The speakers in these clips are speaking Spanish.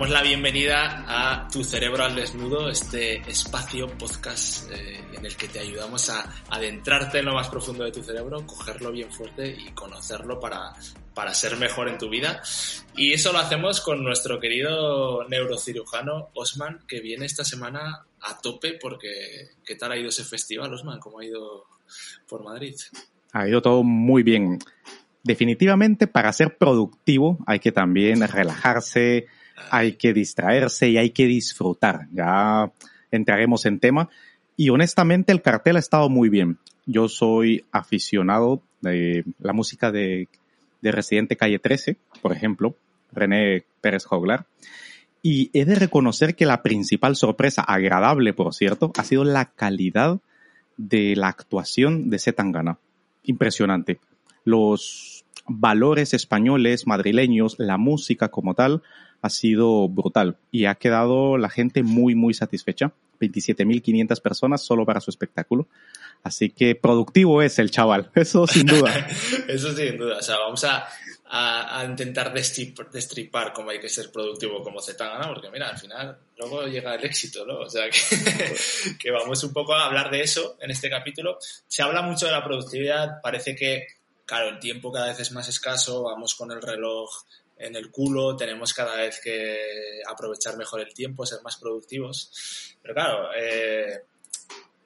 damos la bienvenida a Tu Cerebro al Desnudo, este espacio podcast eh, en el que te ayudamos a adentrarte en lo más profundo de tu cerebro, cogerlo bien fuerte y conocerlo para, para ser mejor en tu vida. Y eso lo hacemos con nuestro querido neurocirujano Osman, que viene esta semana a tope porque ¿qué tal ha ido ese festival, Osman? ¿Cómo ha ido por Madrid? Ha ido todo muy bien. Definitivamente para ser productivo hay que también relajarse, hay que distraerse y hay que disfrutar. Ya entraremos en tema. Y honestamente el cartel ha estado muy bien. Yo soy aficionado de la música de, de Residente Calle 13, por ejemplo, René Pérez Joglar. Y he de reconocer que la principal sorpresa, agradable por cierto, ha sido la calidad de la actuación de Zetangana. Impresionante. Los valores españoles, madrileños, la música como tal, ha sido brutal y ha quedado la gente muy, muy satisfecha. 27.500 personas solo para su espectáculo. Así que productivo es el chaval, eso sin duda. eso sin duda. O sea, vamos a, a, a intentar destripar, destripar, cómo hay que ser productivo como Zetangana, porque mira, al final luego llega el éxito, ¿no? O sea, que, que vamos un poco a hablar de eso en este capítulo. Se habla mucho de la productividad, parece que, claro, el tiempo cada vez es más escaso, vamos con el reloj en el culo, tenemos cada vez que aprovechar mejor el tiempo, ser más productivos. Pero claro, eh,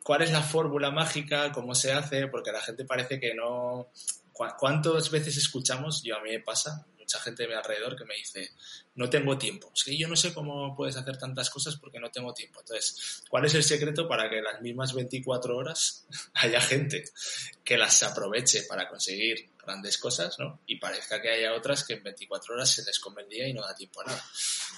¿cuál es la fórmula mágica? ¿Cómo se hace? Porque la gente parece que no... ¿Cuántas veces escuchamos? Yo a mí me pasa, mucha gente de mi alrededor que me dice, no tengo tiempo. Es que yo no sé cómo puedes hacer tantas cosas porque no tengo tiempo. Entonces, ¿cuál es el secreto para que las mismas 24 horas haya gente que las aproveche para conseguir grandes cosas, ¿no? Y parezca que haya otras que en 24 horas se les come y no da tiempo a nada.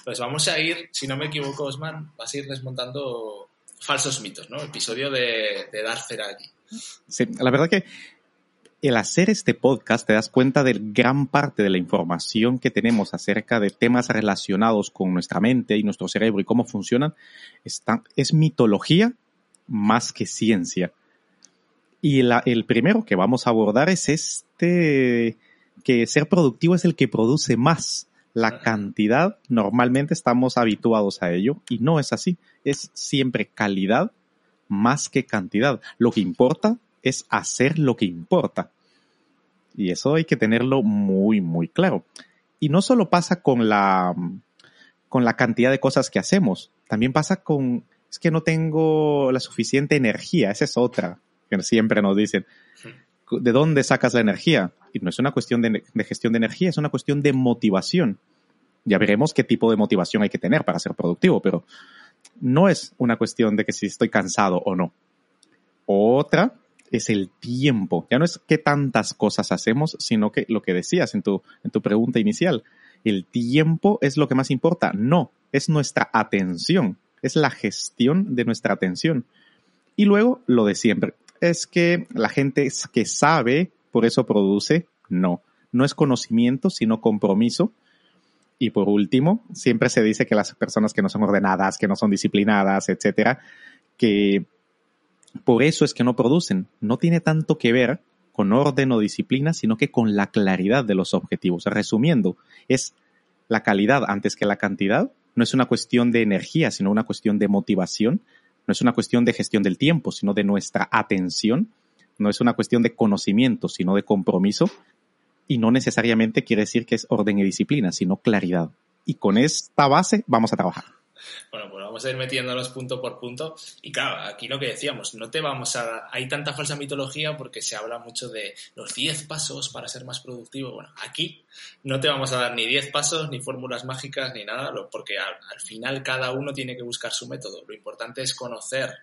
Pues vamos a ir, si no me equivoco, Osman, vas a ir desmontando falsos mitos, ¿no? Episodio de, de aquí. La verdad que el hacer este podcast te das cuenta de gran parte de la información que tenemos acerca de temas relacionados con nuestra mente y nuestro cerebro y cómo funcionan, está, es mitología más que ciencia. Y la, el primero que vamos a abordar es este, que ser productivo es el que produce más. La cantidad, normalmente estamos habituados a ello y no es así. Es siempre calidad más que cantidad. Lo que importa es hacer lo que importa. Y eso hay que tenerlo muy, muy claro. Y no solo pasa con la, con la cantidad de cosas que hacemos, también pasa con, es que no tengo la suficiente energía, esa es otra que siempre nos dicen. ¿De dónde sacas la energía? Y no es una cuestión de, de gestión de energía, es una cuestión de motivación. Ya veremos qué tipo de motivación hay que tener para ser productivo, pero no es una cuestión de que si estoy cansado o no. Otra es el tiempo. Ya no es qué tantas cosas hacemos, sino que lo que decías en tu, en tu pregunta inicial. El tiempo es lo que más importa. No, es nuestra atención. Es la gestión de nuestra atención. Y luego lo de siempre. Es que la gente que sabe, por eso produce. No, no es conocimiento, sino compromiso. Y por último, siempre se dice que las personas que no son ordenadas, que no son disciplinadas, etcétera, que por eso es que no producen. No tiene tanto que ver con orden o disciplina, sino que con la claridad de los objetivos. Resumiendo, es la calidad antes que la cantidad. No es una cuestión de energía, sino una cuestión de motivación. No es una cuestión de gestión del tiempo, sino de nuestra atención. No es una cuestión de conocimiento, sino de compromiso. Y no necesariamente quiere decir que es orden y disciplina, sino claridad. Y con esta base vamos a trabajar. Bueno, pues vamos a ir metiéndonos punto por punto. Y claro, aquí lo que decíamos, no te vamos a... Hay tanta falsa mitología porque se habla mucho de los 10 pasos para ser más productivo. Bueno, aquí no te vamos a dar ni 10 pasos, ni fórmulas mágicas, ni nada, porque al, al final cada uno tiene que buscar su método. Lo importante es conocer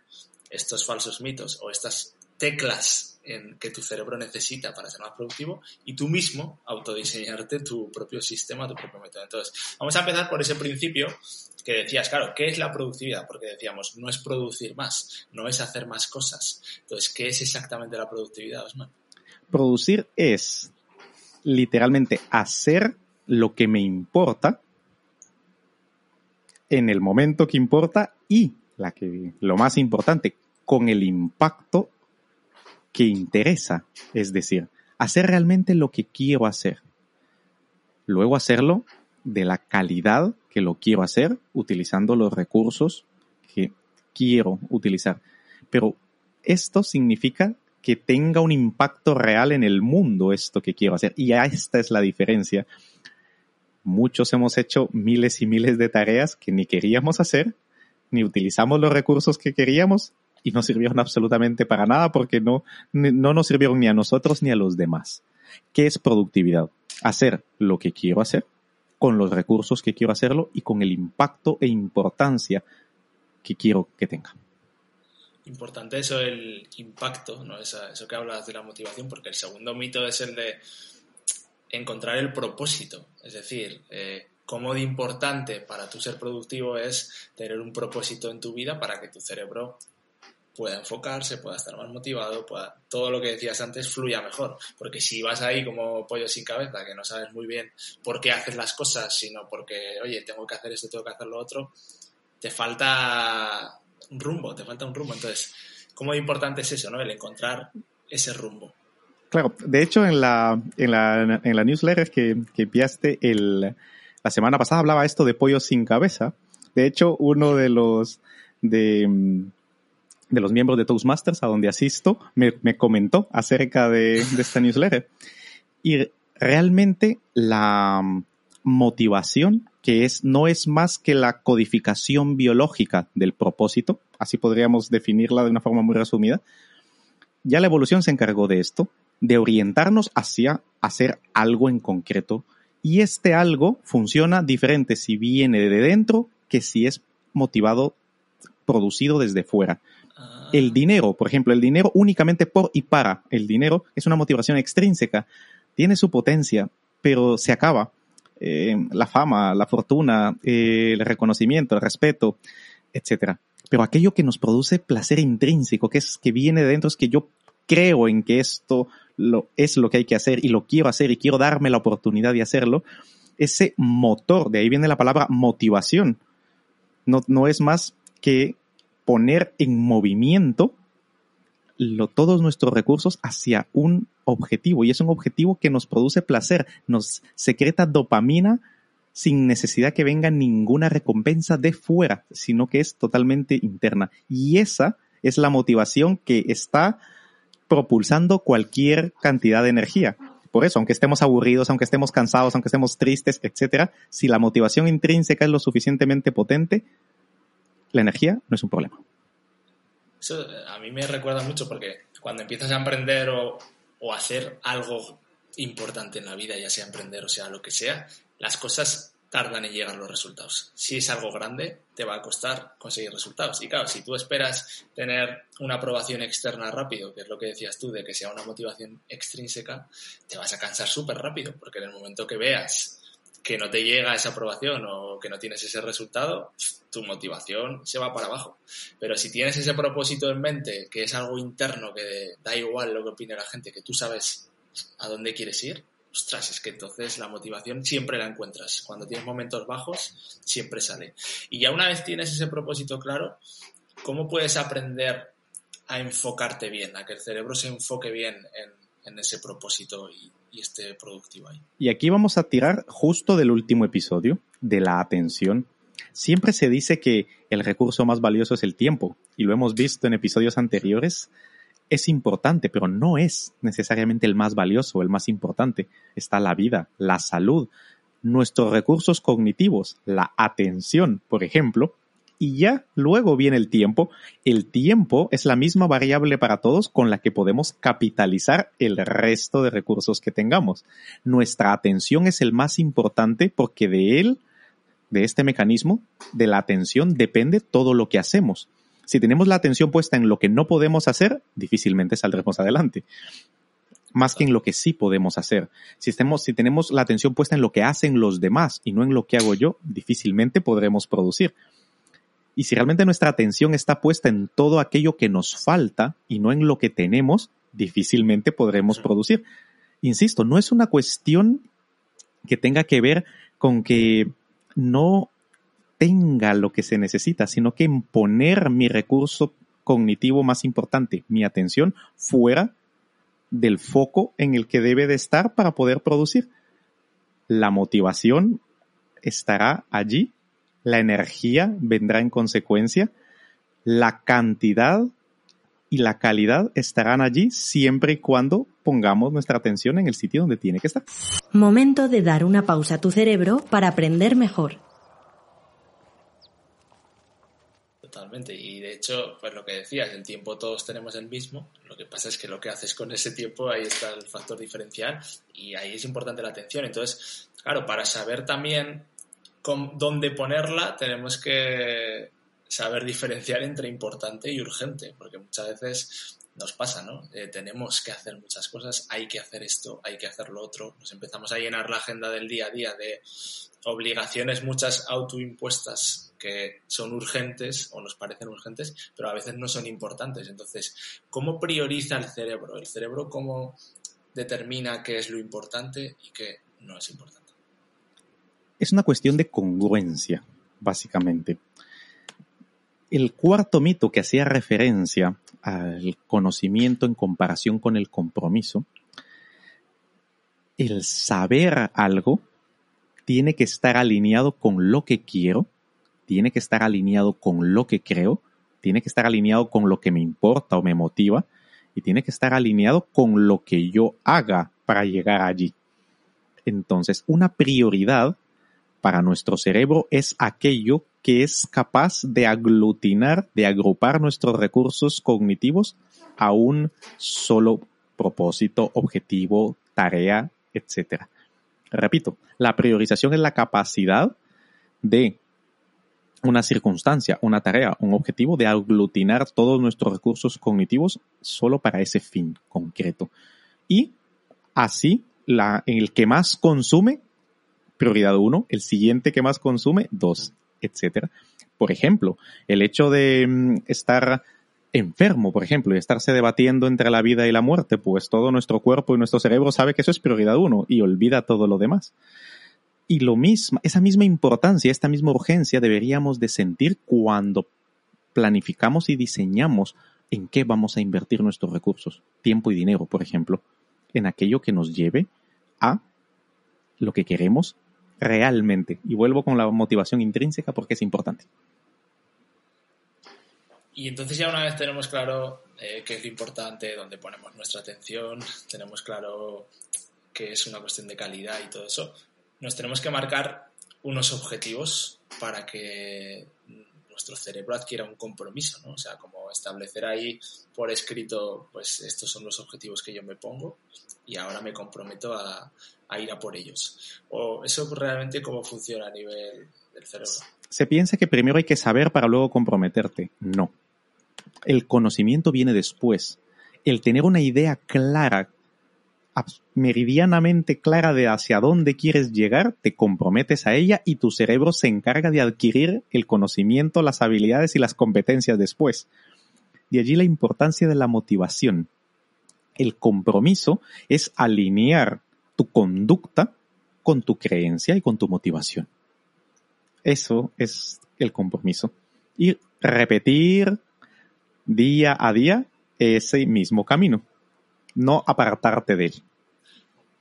estos falsos mitos o estas teclas en que tu cerebro necesita para ser más productivo y tú mismo autodiseñarte tu propio sistema, tu propio método. Entonces, vamos a empezar por ese principio que decías, claro, ¿qué es la productividad? Porque decíamos, no es producir más, no es hacer más cosas. Entonces, ¿qué es exactamente la productividad, Osman? Producir es literalmente hacer lo que me importa en el momento que importa y lo más importante, con el impacto que interesa. Es decir, hacer realmente lo que quiero hacer. Luego hacerlo de la calidad que lo quiero hacer, utilizando los recursos que quiero utilizar. Pero esto significa que tenga un impacto real en el mundo esto que quiero hacer. Y esta es la diferencia. Muchos hemos hecho miles y miles de tareas que ni queríamos hacer, ni utilizamos los recursos que queríamos y no sirvieron absolutamente para nada porque no, no nos sirvieron ni a nosotros ni a los demás. ¿Qué es productividad? Hacer lo que quiero hacer con los recursos que quiero hacerlo y con el impacto e importancia que quiero que tenga. Importante eso, el impacto, ¿no? Eso, que hablas de la motivación, porque el segundo mito es el de encontrar el propósito. Es decir, eh, cómo de importante para tu ser productivo es tener un propósito en tu vida para que tu cerebro pueda enfocarse, pueda estar más motivado, pueda, todo lo que decías antes fluya mejor. Porque si vas ahí como pollo sin cabeza, que no sabes muy bien por qué haces las cosas, sino porque, oye, tengo que hacer esto, tengo que hacer lo otro, te falta un rumbo, te falta un rumbo. Entonces, ¿cómo importante es eso, no? El encontrar ese rumbo. Claro, de hecho, en la, en la, en la newsletter que, que enviaste el, la semana pasada hablaba esto de pollo sin cabeza. De hecho, uno de los, de, de los miembros de Toastmasters a donde asisto me, me comentó acerca de, de esta newsletter. Y realmente la motivación, que es, no es más que la codificación biológica del propósito, así podríamos definirla de una forma muy resumida, ya la evolución se encargó de esto, de orientarnos hacia hacer algo en concreto. Y este algo funciona diferente si viene de dentro que si es motivado, producido desde fuera. El dinero, por ejemplo, el dinero únicamente por y para el dinero es una motivación extrínseca. Tiene su potencia, pero se acaba. Eh, la fama, la fortuna, eh, el reconocimiento, el respeto, etcétera. Pero aquello que nos produce placer intrínseco, que es que viene de dentro, es que yo creo en que esto es lo que hay que hacer y lo quiero hacer y quiero darme la oportunidad de hacerlo, ese motor, de ahí viene la palabra motivación, no, no es más que poner en movimiento todos nuestros recursos hacia un objetivo y es un objetivo que nos produce placer, nos secreta dopamina sin necesidad que venga ninguna recompensa de fuera, sino que es totalmente interna. Y esa es la motivación que está propulsando cualquier cantidad de energía. Por eso, aunque estemos aburridos, aunque estemos cansados, aunque estemos tristes, etcétera, si la motivación intrínseca es lo suficientemente potente, la energía no es un problema. Eso a mí me recuerda mucho porque cuando empiezas a emprender o, o hacer algo importante en la vida, ya sea emprender o sea lo que sea, las cosas tardan en llegar los resultados. Si es algo grande, te va a costar conseguir resultados. Y claro, si tú esperas tener una aprobación externa rápido, que es lo que decías tú, de que sea una motivación extrínseca, te vas a cansar súper rápido, porque en el momento que veas que no te llega esa aprobación o que no tienes ese resultado, tu motivación se va para abajo. Pero si tienes ese propósito en mente, que es algo interno, que da igual lo que opine la gente, que tú sabes a dónde quieres ir, ostras, es que entonces la motivación siempre la encuentras. Cuando tienes momentos bajos, siempre sale. Y ya una vez tienes ese propósito claro, ¿cómo puedes aprender a enfocarte bien, a que el cerebro se enfoque bien en, ese propósito y esté productivo ahí? Y aquí vamos a tirar justo del último episodio, de la atención. Siempre se dice que el recurso más valioso es el tiempo, y lo hemos visto en episodios anteriores es importante, pero no es necesariamente el más valioso, el más importante. Está la vida, la salud, nuestros recursos cognitivos, la atención, por ejemplo, y ya luego viene el tiempo. El tiempo es la misma variable para todos con la que podemos capitalizar el resto de recursos que tengamos. Nuestra atención es el más importante porque de él, de este mecanismo, de la atención, depende todo lo que hacemos. Si tenemos la atención puesta en lo que no podemos hacer, difícilmente saldremos adelante. Más que en lo que sí podemos hacer. Si, si tenemos la atención puesta en lo que hacen los demás y no en lo que hago yo, difícilmente podremos producir. Y si realmente nuestra atención está puesta en todo aquello que nos falta y no en lo que tenemos, difícilmente podremos producir. insisto, no es una cuestión que tenga que ver con que no tenga lo que se necesita, sino que en poner mi recurso cognitivo más importante, mi atención, fuera del foco en el que debe de estar para poder producir. La motivación estará allí, la energía vendrá en consecuencia, la cantidad y la calidad estarán allí siempre y cuando pongamos nuestra atención en el sitio donde tiene que estar. Momento de dar una pausa a tu cerebro para aprender mejor. Totalmente. Y de hecho, pues lo que decías, el tiempo todos tenemos el mismo. Lo que pasa es que lo que haces con ese tiempo, ahí está el factor diferencial y ahí es importante la atención. Entonces, claro, para saber también dónde ponerla, tenemos que saber diferenciar entre importante y urgente, porque muchas veces nos pasa, ¿no? Eh, tenemos que hacer muchas cosas, hay que hacer esto, hay que hacer lo otro, nos empezamos a llenar la agenda del día a día de obligaciones muchas autoimpuestas que son urgentes o nos parecen urgentes, pero a veces no son importantes. Entonces, ¿cómo prioriza el cerebro? El cerebro cómo determina qué es lo importante y qué no es importante. Es una cuestión de congruencia, básicamente. El cuarto mito que hacía referencia al conocimiento en comparación con el compromiso, el saber algo tiene que estar alineado con lo que quiero, tiene que estar alineado con lo que creo, tiene que estar alineado con lo que me importa o me motiva y tiene que estar alineado con lo que yo haga para llegar allí. Entonces, una prioridad para nuestro cerebro es aquello que es capaz de aglutinar, de agrupar nuestros recursos cognitivos a un solo propósito, objetivo, tarea, etc. Repito, la priorización es la capacidad de una circunstancia, una tarea, un objetivo de aglutinar todos nuestros recursos cognitivos solo para ese fin concreto. Y así, el que más consume, prioridad uno, el siguiente que más consume, dos etcétera. Por ejemplo, el hecho de mm, estar enfermo, por ejemplo, y estarse debatiendo entre la vida y la muerte, pues todo nuestro cuerpo y nuestro cerebro sabe que eso es prioridad uno y olvida todo lo demás. Y lo mismo, esa misma importancia, esta misma urgencia deberíamos de sentir cuando planificamos y diseñamos en qué vamos a invertir nuestros recursos, tiempo y dinero, por ejemplo, en aquello que nos lleve a lo que queremos realmente. Y vuelvo con la motivación intrínseca porque es importante. Y entonces ya una vez tenemos claro eh, qué es lo importante, dónde ponemos nuestra atención, tenemos claro que es una cuestión de calidad y todo eso, nos tenemos que marcar unos objetivos para que nuestro cerebro adquiera un compromiso, ¿no? O sea, como establecer ahí por escrito, pues estos son los objetivos que yo me pongo y ahora me comprometo a, a ir a por ellos. ¿O eso realmente cómo funciona a nivel del cerebro? Se piensa que primero hay que saber para luego comprometerte. No. El conocimiento viene después. El tener una idea clara, meridianamente clara de hacia dónde quieres llegar, te comprometes a ella y tu cerebro se encarga de adquirir el conocimiento, las habilidades y las competencias después. De allí la importancia de la motivación. El compromiso es alinear tu conducta con tu creencia y con tu motivación. Eso es el compromiso. Y repetir día a día ese mismo camino. No apartarte de él.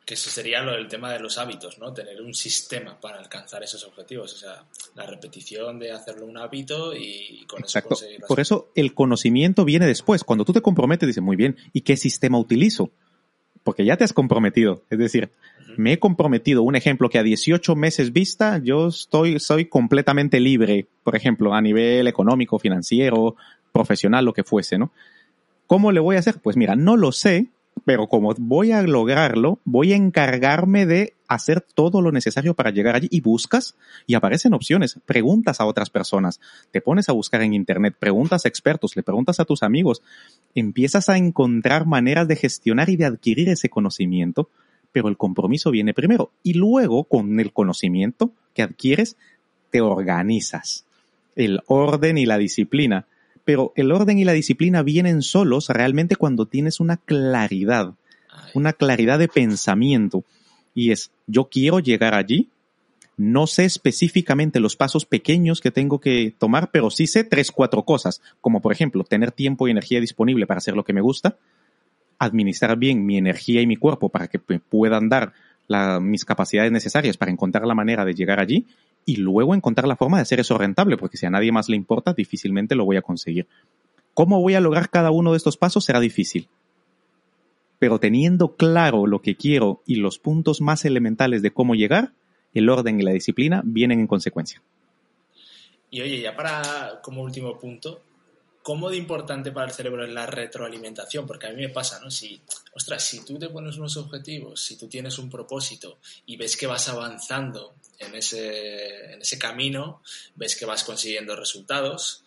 Que eso sería lo del tema de los hábitos, ¿no? Tener un sistema para alcanzar esos objetivos. O sea, la repetición de hacerlo un hábito y con eso conseguirlo. Por eso el conocimiento viene después. Cuando tú te comprometes, dices, muy bien, ¿y qué sistema utilizo? porque ya te has comprometido. Es decir, me he comprometido, un ejemplo que a 18 meses vista yo estoy, soy completamente libre, por ejemplo, a nivel económico, financiero, profesional, lo que fuese, ¿no? ¿Cómo le voy a hacer? Pues mira, no lo sé, pero como voy a lograrlo, voy a encargarme de hacer todo lo necesario para llegar allí y buscas y aparecen opciones, preguntas a otras personas, te pones a buscar en internet, preguntas a expertos, le preguntas a tus amigos, empiezas a encontrar maneras de gestionar y de adquirir ese conocimiento, pero el compromiso viene primero. Y luego con el conocimiento que adquieres te organizas. El orden y la disciplina pero el orden y la disciplina vienen solos realmente cuando tienes una claridad una claridad de pensamiento. Y es, yo quiero llegar allí, no sé específicamente los pasos pequeños que tengo que tomar, pero sí sé tres, cuatro cosas, como por ejemplo, tener tiempo y energía disponible para hacer lo que me gusta, administrar bien mi energía y mi cuerpo para que puedan dar mis capacidades necesarias para encontrar la manera de llegar allí y luego encontrar la forma de hacer eso rentable, porque si a nadie más le importa, difícilmente lo voy a conseguir. ¿Cómo voy a lograr cada uno de estos pasos? Será difícil. Pero teniendo claro lo que quiero y los puntos más elementales de cómo llegar, el orden y la disciplina vienen en consecuencia. Y oye, ya para como último punto, ¿cómo de importante para el cerebro es la retroalimentación? Porque a mí me pasa, ¿no? Si, ostras, si tú te pones unos objetivos, si tú tienes un propósito y ves que vas avanzando en ese, en ese camino, ves que vas consiguiendo resultados,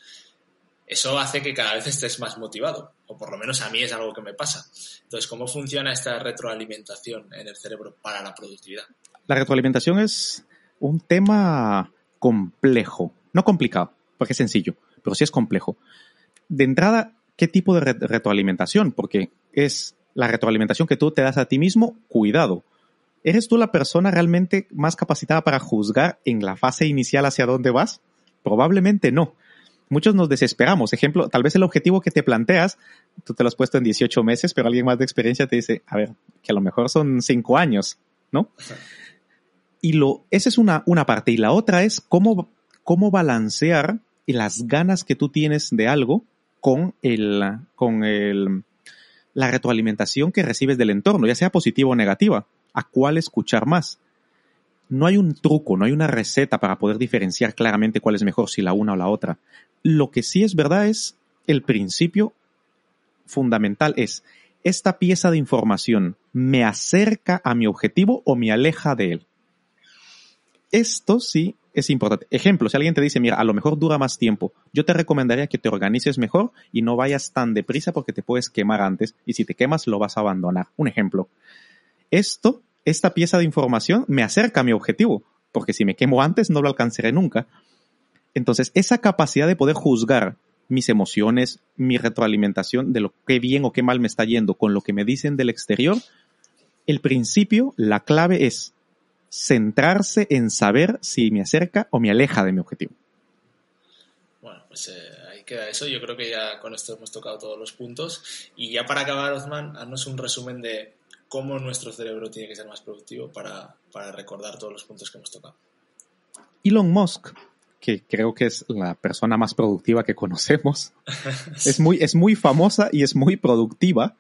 eso hace que cada vez estés más motivado, o por lo menos a mí es algo que me pasa. Entonces, ¿cómo funciona esta retroalimentación en el cerebro para la productividad? La retroalimentación es un tema complejo, no complicado, porque es sencillo, pero sí es complejo. De entrada, ¿qué tipo de retroalimentación? Porque es la retroalimentación que tú te das a ti mismo, cuidado. ¿Eres tú la persona realmente más capacitada para juzgar en la fase inicial hacia dónde vas? Probablemente no. Muchos nos desesperamos. Ejemplo, tal vez el objetivo que te planteas, tú te lo has puesto en 18 meses, pero alguien más de experiencia te dice, a ver, que a lo mejor son 5 años, ¿no? Y lo, esa es una, una parte. Y la otra es cómo, cómo balancear las ganas que tú tienes de algo con el, con el, la retroalimentación que recibes del entorno, ya sea positiva o negativa. ¿A cuál escuchar más? No hay un truco, no hay una receta para poder diferenciar claramente cuál es mejor, si la una o la otra. Lo que sí es verdad es el principio fundamental es, esta pieza de información me acerca a mi objetivo o me aleja de él. Esto sí es importante. Ejemplo, si alguien te dice, mira, a lo mejor dura más tiempo, yo te recomendaría que te organices mejor y no vayas tan deprisa porque te puedes quemar antes y si te quemas lo vas a abandonar. Un ejemplo. Esto, esta pieza de información me acerca a mi objetivo, porque si me quemo antes no lo alcanzaré nunca. Entonces, esa capacidad de poder juzgar mis emociones, mi retroalimentación de lo que bien o qué mal me está yendo con lo que me dicen del exterior, el principio, la clave es centrarse en saber si me acerca o me aleja de mi objetivo. Bueno, pues eh, ahí queda eso. Yo creo que ya con esto hemos tocado todos los puntos. Y ya para acabar, Osman, haznos un resumen de cómo nuestro cerebro tiene que ser más productivo para, para recordar todos los puntos que hemos tocado. Elon Musk, que creo que es la persona más productiva que conocemos, es, muy, es muy famosa y es muy productiva.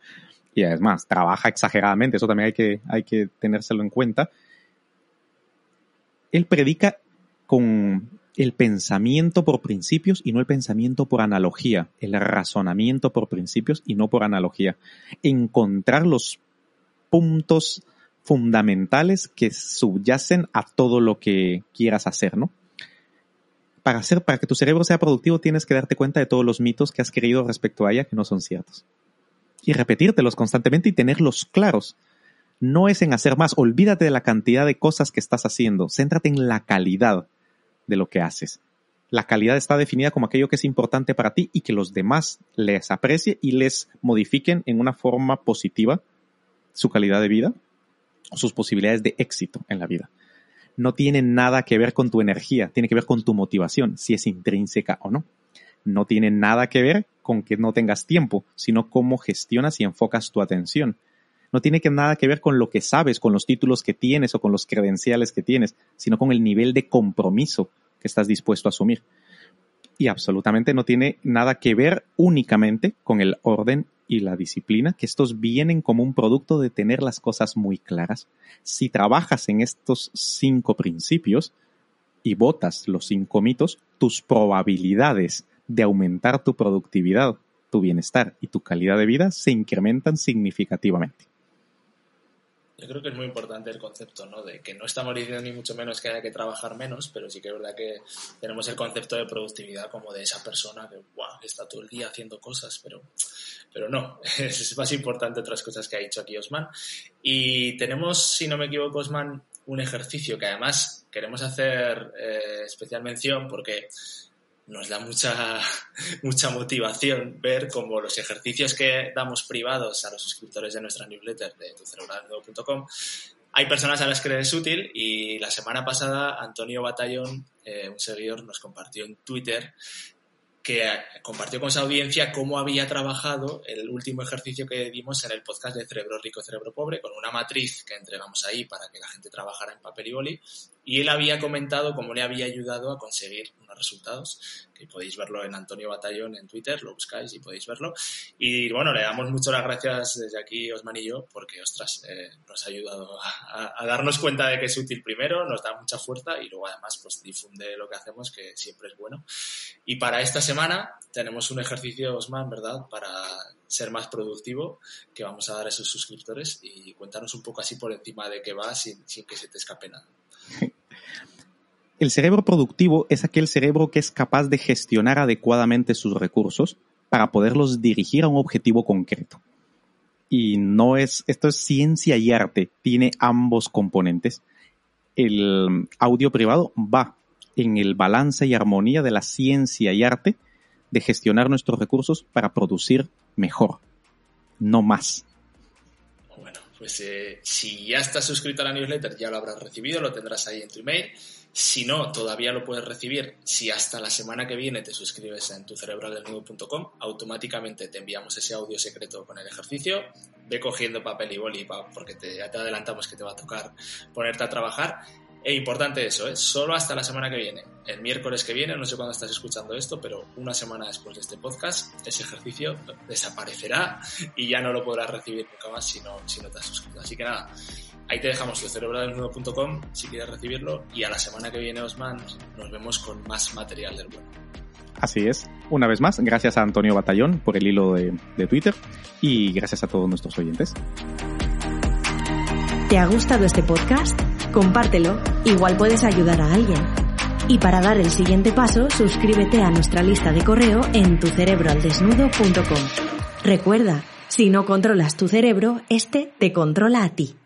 Y además, trabaja exageradamente, eso también hay que, hay que tenérselo en cuenta él predica con el pensamiento por principios y no el pensamiento por analogía, el razonamiento por principios y no por analogía. Encontrar los puntos fundamentales que subyacen a todo lo que quieras hacer, ¿no? Para hacer, para que tu cerebro sea productivo, tienes que darte cuenta de todos los mitos que has creído respecto a ella que no son ciertos. Y repetírtelos constantemente y tenerlos claros no es en hacer más. Olvídate de la cantidad de cosas que estás haciendo. Céntrate en la calidad de lo que haces. La calidad está definida como aquello que es importante para ti y que los demás les aprecie y les modifiquen en una forma positiva su calidad de vida sus posibilidades de éxito en la vida. No tiene nada que ver con tu energía, tiene que ver con tu motivación, si es intrínseca o no. No tiene nada que ver con que no tengas tiempo, sino cómo gestionas y enfocas tu atención no tiene que nada que ver con lo que sabes, con los títulos que tienes o con los credenciales que tienes, sino con el nivel de compromiso que estás dispuesto a asumir. Y absolutamente no tiene nada que ver únicamente con el orden y la disciplina, que estos vienen como un producto de tener las cosas muy claras. Si trabajas en estos cinco principios y votas los cinco mitos, tus probabilidades de aumentar tu productividad, tu bienestar y tu calidad de vida se incrementan significativamente. Yo creo que es muy importante el concepto, ¿no? De que no estamos diciendo ni mucho menos que haya que trabajar menos, pero sí que es verdad que tenemos el concepto de productividad como de esa persona que, está todo el día haciendo cosas, pero, pero no, es más importante otras cosas que ha dicho aquí Osman. Y tenemos, si no me equivoco, Osman, un ejercicio que además queremos hacer eh, especial mención porque nos da mucha, mucha motivación ver cómo los ejercicios que damos privados a los suscriptores de nuestra newsletter de tucerebralnuevo.com hay personas a las que les es útil y la semana pasada Antonio Batallón, eh, un seguidor, nos compartió en Twitter que compartió con su audiencia cómo había trabajado el último ejercicio que dimos en el podcast de Cerebro Rico, Cerebro Pobre, con una matriz que entregamos ahí para que la gente trabajara en papel y boli. Y él había comentado cómo le había ayudado a conseguir unos resultados, que podéis verlo en Antonio Batallón en Twitter, lo buscáis y podéis verlo. Y bueno, le damos mucho las gracias desde aquí, Osman y yo, porque, ostras, eh, nos ha ayudado a, a, darnos cuenta de que es útil primero, nos da mucha fuerza y luego además pues difunde lo que hacemos, que siempre es bueno. Y para esta semana tenemos un ejercicio, Osman, ¿verdad? Para ser más productivo que vamos a dar a esos suscriptores y cuéntanos un poco así por encima de qué va sin, sin que se te escape nada. El cerebro productivo es aquel cerebro que es capaz de gestionar adecuadamente sus recursos para poderlos dirigir a un objetivo concreto. Y no es, esto es ciencia y arte, tiene ambos componentes. El audio privado va en el balance y armonía de la ciencia y arte de gestionar nuestros recursos para producir mejor, no más. Bueno, pues eh, si ya estás suscrito a la newsletter ya lo habrás recibido, lo tendrás ahí en tu email. Si no, todavía lo puedes recibir. Si hasta la semana que viene te suscribes en tucerebraldelnudo.com, automáticamente te enviamos ese audio secreto con el ejercicio. Ve cogiendo papel y boli porque te, ya te adelantamos que te va a tocar ponerte a trabajar e importante eso, ¿eh? solo hasta la semana que viene. El miércoles que viene, no sé cuándo estás escuchando esto, pero una semana después de este podcast, ese ejercicio desaparecerá y ya no lo podrás recibir nunca más si no, si no te has suscrito. Así que nada, ahí te dejamos cerebrodelnudo.com si quieres recibirlo y a la semana que viene, Osman, nos vemos con más material del web. Así es. Una vez más, gracias a Antonio Batallón por el hilo de, de Twitter y gracias a todos nuestros oyentes. ¿Te ha gustado este podcast? Compártelo, igual puedes ayudar a alguien. Y para dar el siguiente paso, suscríbete a nuestra lista de correo en tucerebroaldesnudo.com. Recuerda, si no controlas tu cerebro, este te controla a ti.